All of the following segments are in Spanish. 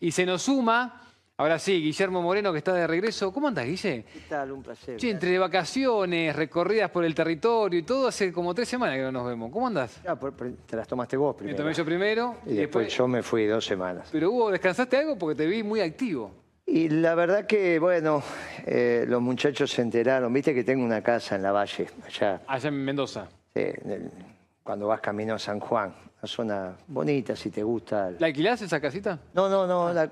Y se nos suma, ahora sí, Guillermo Moreno, que está de regreso. ¿Cómo andas, Guille? ¿Qué tal? Un placer. Sí, entre vacaciones, recorridas por el territorio y todo, hace como tres semanas que no nos vemos. ¿Cómo andás? Por- te las tomaste vos Me primero. tomé yo primero y después yo me fui dos semanas. Pero Hugo, ¿descansaste algo? Porque te vi muy activo. Y la verdad que, bueno, eh, los muchachos se enteraron. Viste que tengo una casa en la valle, allá, Allá en Mendoza. sí, cuando vas camino a San Juan. Una zona bonita, si te gusta. ¿La alquilás esa casita? No, no, no, la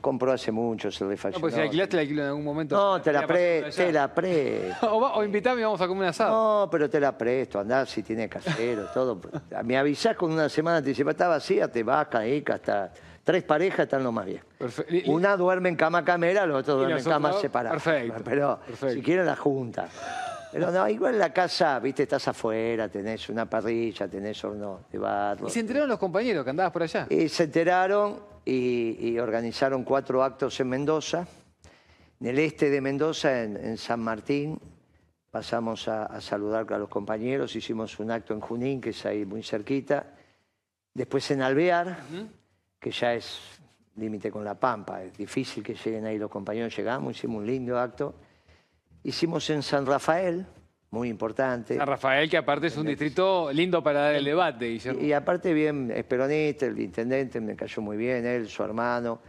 compró hace mucho, se No, refaccionó. porque si la alquilaste, la alquilo en algún momento. No, te la, Ya pre- pasó de te la presto. O, va- o invitame y vamos a comer un asado. No, pero te la presto, andá si tiene casero, todo. Me avisás con una semana anticipada, está vacía, te vas, caí, hasta tres parejas están lo más bien. Perfecto. Una duerme en cama camera, los otros duermen en cama separada. perfecto, Pero perfecto. si quieren la junta. Pero no, igual en la casa, viste, estás afuera, tenés una parrilla, tenés horno de barro. ¿Y se enteraron los compañeros que andabas por allá? Y se enteraron y, y organizaron cuatro actos en Mendoza. En el este de Mendoza, en, en San Martín, pasamos a, a saludar a los compañeros. Hicimos un acto en Junín, que es ahí muy cerquita. Después en Alvear, que ya es límite con La Pampa. Es difícil que lleguen ahí los compañeros. Llegamos, hicimos un lindo acto. Hicimos en San Rafael, muy importante. San Rafael, que aparte es un distrito lindo para dar el debate, Guillermo. Y, y aparte bien, es peronista, el intendente me cayó muy bien, él, su hermano.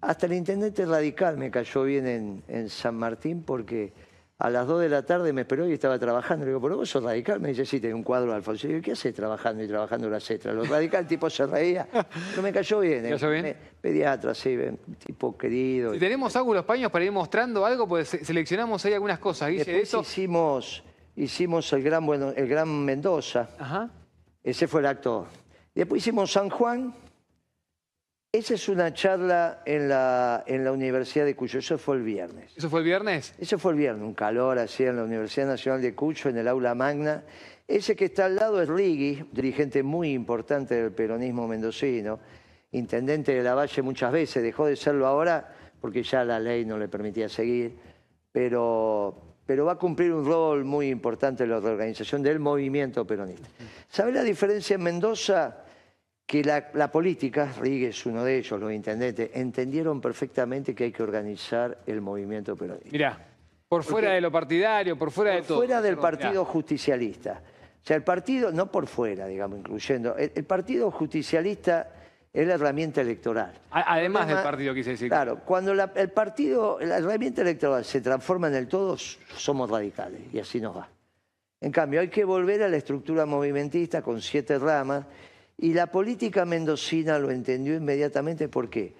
Hasta el intendente radical me cayó bien en, en San Martín porque a las 2 de la tarde me esperó y estaba trabajando. Le digo, ¿pero vos sos radical? Me dice, sí, tengo un cuadro de Alfonso. Le digo, ¿qué haces trabajando y trabajando las extras? Lo radical, el tipo se reía. Pero me cayó bien. ¿Te cayó bien? Me- pediatra, sí, un tipo querido. Si tenemos algo los paños para ir mostrando algo, pues se- seleccionamos ahí algunas cosas, Guille, de Después eso. hicimos, hicimos el, gran, bueno, el Gran Mendoza. Ajá. Ese fue el acto. Después hicimos San Juan. Esa es una charla en la, en la Universidad de Cuyo. Eso fue el viernes. ¿Eso fue el viernes? Eso fue el viernes, un calor así en la Universidad Nacional de Cuyo, en el aula magna. Ese que está al lado es Rigui, dirigente muy importante del peronismo mendocino, intendente de la Valle muchas veces, dejó de serlo ahora porque ya la ley no le permitía seguir, pero, pero va a cumplir un rol muy importante en la organización del movimiento peronista. ¿Sabe la diferencia en Mendoza? Que la, la política, Rigui es uno de ellos, los intendentes, entendieron perfectamente que hay que organizar el movimiento peronista. Mirá, por fuera de lo partidario, por fuera de Por todo. fuera del partido justicialista. O sea, el partido, no por fuera, digamos, incluyendo, el, el partido justicialista es la herramienta electoral. Además El del partido, quise decir. Claro, cuando la- el partido, la herramienta electoral se transforma en el todo, somos radicales y así nos va. En cambio, hay que volver a la estructura movimentista con siete ramas y la política mendocina lo entendió inmediatamente. ¿Por qué?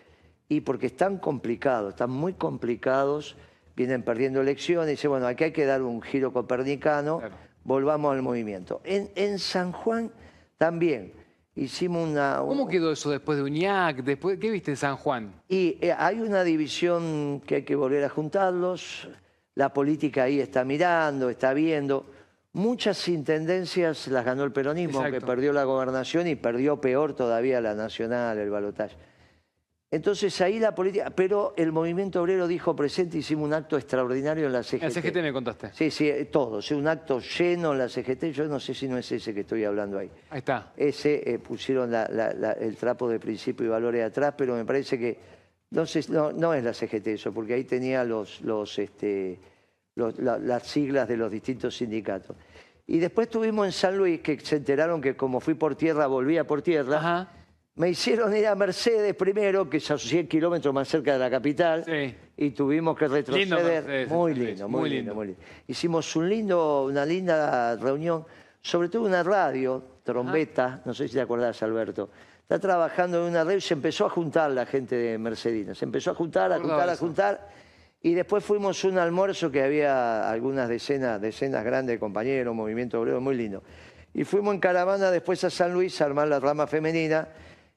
Y porque están complicados, están muy complicados, vienen perdiendo elecciones, y dice, bueno, aquí hay que dar un giro copernicano, Claro. volvamos al movimiento. En, en San Juan también hicimos una... ¿Cómo quedó eso después de Uñac? Después, ¿Qué viste en San Juan? Y eh, hay una división que hay que volver a juntarlos. La política ahí está mirando, está viendo. Muchas intendencias las ganó el peronismo, Exacto. que perdió la gobernación y perdió peor todavía la nacional, el balotaje. Entonces ahí la política, pero el movimiento obrero dijo presente, hicimos un acto extraordinario en la CGT. En CGT me contaste. Sí, sí, eh, todos, un acto lleno en la CGT, yo no sé si no es ese que estoy hablando ahí. Ahí está. Ese eh, pusieron la- la- la- el trapo de principio y valores atrás, pero me parece que no, sé, no, no es la CGT eso, porque ahí tenía los, los, este, los- la- las siglas de los distintos sindicatos. Y después estuvimos en San Luis, que se enteraron que como fui por tierra, volvía por tierra. Ajá. Me hicieron ir a Mercedes primero, que es a 100 kilómetros más cerca de la capital, Sí. y tuvimos que retroceder. Mercedes, muy lindo, muy muy lindo. lindo, muy lindo. Hicimos un lindo, una linda reunión, sobre todo una radio, trombeta, no sé si te acordás, Alberto. Está trabajando en una radio y se empezó a juntar la gente de Mercedina. Se empezó a juntar, a juntar, a juntar. Y después fuimos a un almuerzo que había algunas decenas, decenas grandes de compañeros, movimiento obrero, muy lindo. Y fuimos en caravana después a San Luis a armar la rama femenina.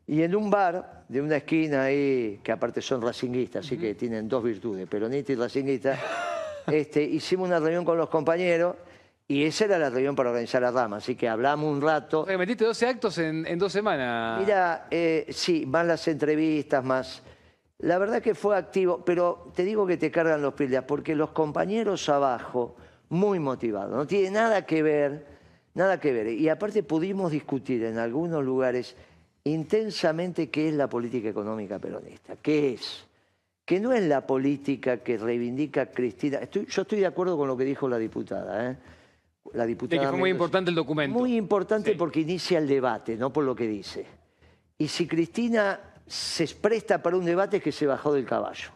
Y en un bar de una esquina ahí, que aparte son racinguistas, así que tienen dos virtudes, peronista y racinguista, este, hicimos una reunión con los compañeros y esa era la reunión para organizar la rama. Así que hablamos un rato. O sea, que metiste 12 actos en, en dos semanas. Mira, eh, sí, más las entrevistas, más... La verdad que fue activo, pero te digo que te cargan los pilas, porque los compañeros abajo, muy motivados, no tiene nada que ver, nada que ver. Y aparte pudimos discutir en algunos lugares intensamente qué es la política económica peronista. ¿Qué es? Que no es la política que reivindica Cristina. yo estoy de acuerdo con lo que dijo la diputada. ¿eh? La diputada de que fue muy importante el documento. Muy importante porque inicia el debate, no por lo que dice. Y si Cristina se presta para un debate es que se bajó del caballo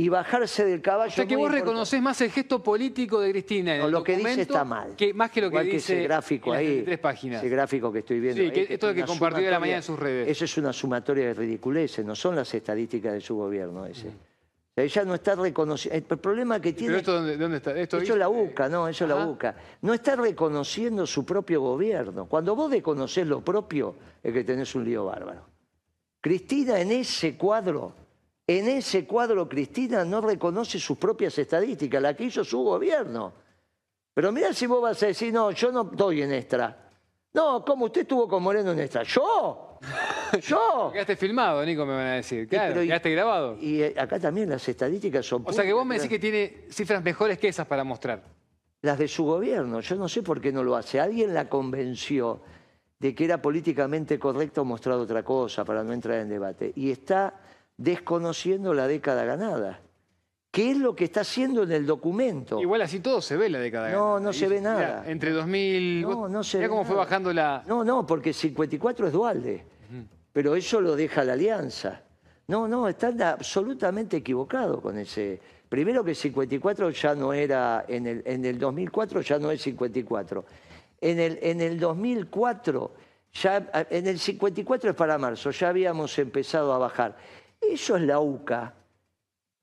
y bajarse del caballo. O sea que vos reconoces más el gesto político de Cristina en no, lo que dice está mal. Que, más que lo que dice ese gráfico ahí, tres páginas. Ese gráfico que estoy viendo. Sí, que esto de que compartió de la mañana en sus redes. Eso es una sumatoria de ridiculeces, no son las estadísticas de su gobierno ese. ella no está reconociendo. El problema que tiene. ¿Pero esto dónde, dónde está? Esto eso es la UCA, no, eso es la UCA. No está reconociendo su propio gobierno. Cuando vos desconocés lo propio, es que tenés un lío bárbaro. Cristina en ese cuadro en ese cuadro Cristina no reconoce sus propias estadísticas, la que hizo su gobierno. Pero mirá si vos vas a decir, no, yo no doy en extra. No, ¿cómo usted estuvo con Moreno en extra? ¿Yo? ¿Yo? Quedaste filmado, Nico, me van a decir. Claro, quedaste grabado. Y eh, acá también las estadísticas son... O sea que vos me decís que tiene cifras mejores que esas para mostrar. Las de su gobierno. Yo no sé por qué no lo hace. Alguien la convenció de que era políticamente correcto mostrar otra cosa para no entrar en debate. Y está desconociendo la década ganada. ¿Qué es lo que está haciendo en el documento? Igual así todo se ve la década ganada. No, no se ve nada. entre 2000... No, no se ve cómo fue bajando la... No, no, porque 54 es Dualde. Pero eso lo deja la alianza. No, no, están absolutamente equivocados con ese... Primero que 54 ya no era... En el, en el 2004 ya no es 54. En el, en el 2004... Ya, en el 54 es para marzo, ya habíamos empezado a bajar. Eso es la UCA,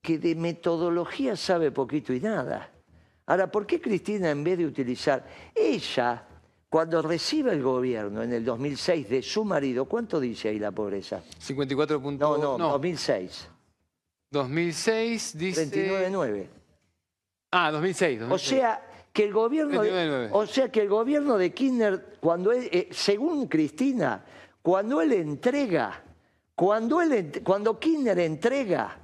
que de metodología sabe poquito y nada. Ahora, ¿por qué Cristina en vez de utilizar ella, cuando recibe el gobierno en el 2006 de su marido, ¿cuánto dice ahí la pobreza? 54 No, no, no, 2006. 2006 dice... 29,9. Ah, 2006, O sea, que el gobierno, de, o sea que el gobierno de Kirchner, cuando eh, según Cristina, cuando él entrega cuando, él, cuando Kirchner entrega,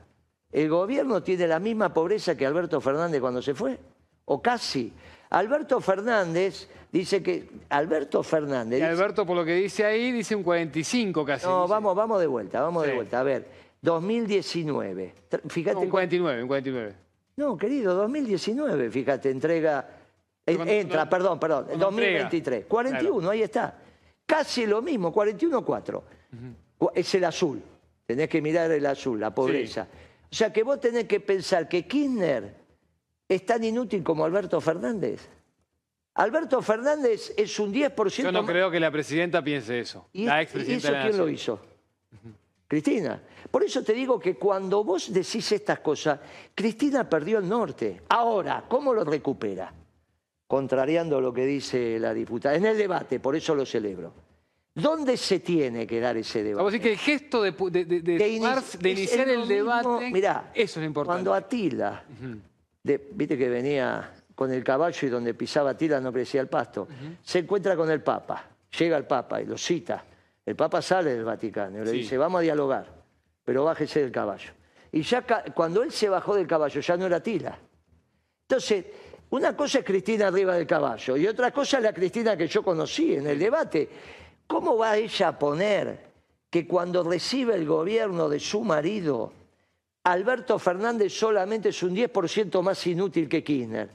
el gobierno tiene la misma pobreza que Alberto Fernández cuando se fue, o casi. Alberto Fernández dice que... Alberto Fernández... Y Alberto, por lo que dice ahí, dice un 45 casi. No, vamos, vamos de vuelta, vamos de vuelta. A ver, 2019. Fíjate... un 49, un 49. No, querido, 2019, fíjate, entrega... entra, perdón, perdón, 2023. 41, ahí está. Casi lo mismo, 41,4 es el azul. Tenés que mirar el azul, la pobreza. O sea que vos tenés que pensar que Kirchner es tan inútil como Alberto Fernández. Alberto Fernández es un 10%... Yo no creo que la presidenta piense eso. ¿Y, la eso quién lo hizo? Cristina. Por eso te digo que cuando vos decís estas cosas, Cristina perdió el norte. Ahora, ¿cómo lo recupera? Contrariando lo que dice la diputada. En el debate, por eso lo celebro. ¿Dónde se tiene que dar ese debate? Vamos a decir que el gesto de, de, iniciar el debate, mirá, eso es importante. Cuando Atila, viste que venía con el caballo y donde pisaba Atila no parecía el pasto, se encuentra con el Papa, llega el Papa y lo cita. El Papa sale del Vaticano y le dice, vamos a dialogar, pero bájese del caballo. Y ya cuando él se bajó del caballo ya no era Atila. Entonces, una cosa es Cristina arriba del caballo y otra cosa es la Cristina que yo conocí en el debate ¿Cómo va ella a poner que cuando recibe el gobierno de su marido, Alberto Fernández solamente es un 10% más inútil que Kirchner?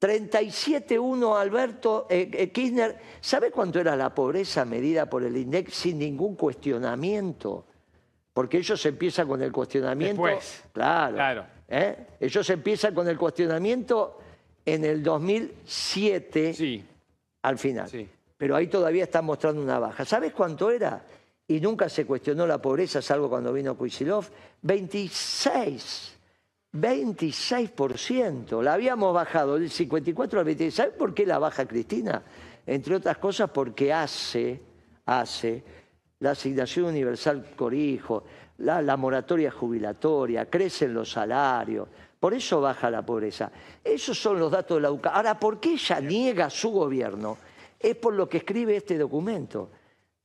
37-1 Alberto eh, eh, Kirchner. ¿Sabe cuánto era la pobreza medida por el INDEC sin ningún cuestionamiento? Porque ellos empiezan con el cuestionamiento. Después. Claro. claro. ¿eh? Ellos empiezan con el cuestionamiento en el 2007 sí. al final. Sí pero ahí todavía están mostrando una baja. ¿Sabes cuánto era? Y nunca se cuestionó la pobreza, salvo cuando vino Kuisilov. 26. 26%. La habíamos bajado del 54 al 26. ¿Sabes por qué la baja Cristina? Entre otras cosas porque hace, hace la asignación universal la, la moratoria jubilatoria, crecen los salarios. Por eso baja la pobreza. Esos son los datos de la UCA. Ahora, ¿por qué ella niega su gobierno? es por lo que escribe este documento.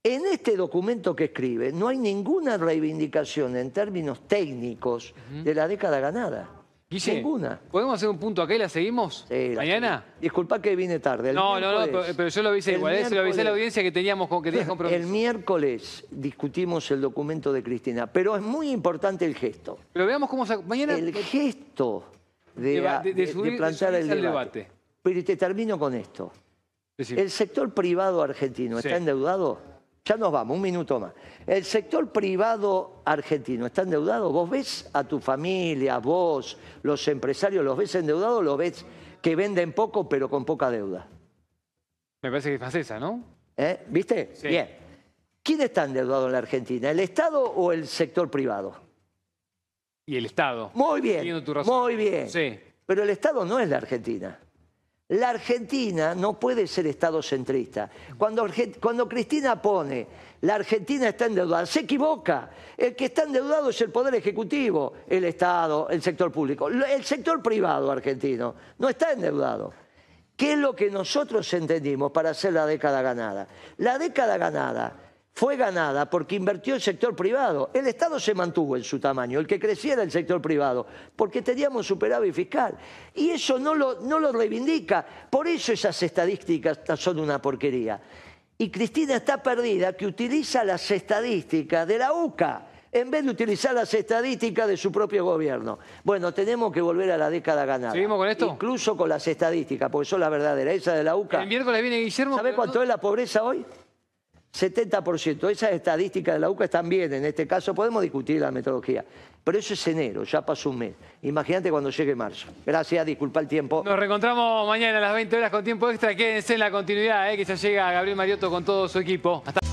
En este documento que escribe no hay ninguna reivindicación en términos técnicos de la década ganada. Guille, Ninguna. ¿podemos hacer un punto acá y la seguimos? Sí, la ¿Mañana? seguimos. Disculpa que vine tarde. El No, no, no, pero, pero yo lo avisé igual, ¿eh? se lo avisé a la audiencia que teníamos con que tenías compromiso. El miércoles discutimos el documento de Cristina, pero es muy importante el gesto. Pero veamos cómo... sa- Mañana... El gesto de, Deba- de- de de- subir- de de plantear el debate. debate. Pero te termino con esto. Decime. ¿El sector privado argentino Sí. está endeudado? Ya nos vamos, un minuto más. ¿El sector privado argentino está endeudado? ¿Vos ves a tu familia, vos, los empresarios, los ves endeudados o los ves que venden poco pero con poca deuda? Me parece que es más esa, ¿no? ¿Eh? ¿Viste? Sí. Bien. ¿Quién está endeudado en la Argentina? ¿El Estado o el sector privado? Y el Estado. Muy bien, Entiendo tu razón. muy bien. Sí. Pero el Estado no es la Argentina. La Argentina no puede ser Estado centrista. Cuando, Cristina pone la Argentina está endeudada, se equivoca. El que está endeudado es el Poder Ejecutivo, el Estado, el sector público. El sector privado argentino no está endeudado. ¿Qué es lo que nosotros entendimos para hacer la década ganada? La década ganada fue ganada porque invirtió el sector privado. El Estado se mantuvo en su tamaño, el que crecía era el sector privado, porque teníamos superávit fiscal. Y eso no lo, no lo reivindica. Por eso esas estadísticas son una porquería. Y Cristina está perdida que utiliza las estadísticas de la UCA en vez de utilizar las estadísticas de su propio gobierno. Bueno, tenemos que volver a la década ganada. ¿Seguimos con esto? Incluso con las estadísticas, porque son las verdaderas. Esa de la UCA. El miércoles viene Guillermo... ¿Sabe pero cuánto no- es la pobreza hoy? 70%. Esas estadísticas de la UCA están bien. En este caso podemos discutir la metodología. Pero eso es enero, ya pasó un mes. Imagínate cuando llegue marzo. Gracias, disculpa el tiempo. Nos reencontramos mañana a las 20 horas con tiempo extra. Quédense en la continuidad, ¿eh? que ya llega Gabriel Mariotto con todo su equipo. Hasta